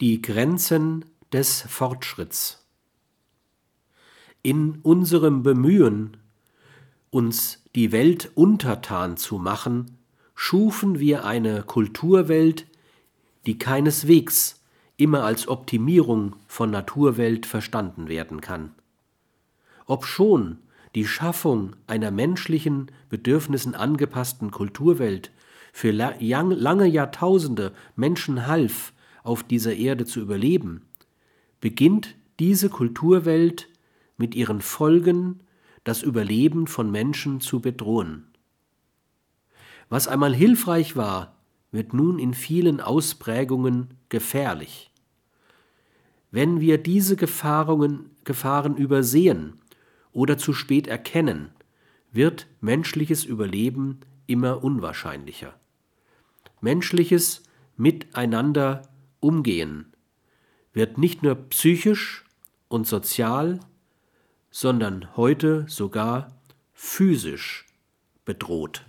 Die Grenzen des Fortschritts. In unserem Bemühen, uns die Welt untertan zu machen, schufen wir eine Kulturwelt, die keineswegs immer als Optimierung von Naturwelt verstanden werden kann. Obschon die Schaffung einer menschlichen Bedürfnissen angepassten Kulturwelt für lange Jahrtausende Menschen half, auf dieser Erde zu überleben, beginnt diese Kulturwelt mit ihren Folgen das Überleben von Menschen zu bedrohen. Was einmal hilfreich war, wird nun in vielen Ausprägungen gefährlich. Wenn wir diese Gefahren, Gefahren übersehen oder zu spät erkennen, wird menschliches Überleben immer unwahrscheinlicher. Menschliches Miteinander umgehen wird nicht nur psychisch und sozial, sondern heute sogar physisch bedroht.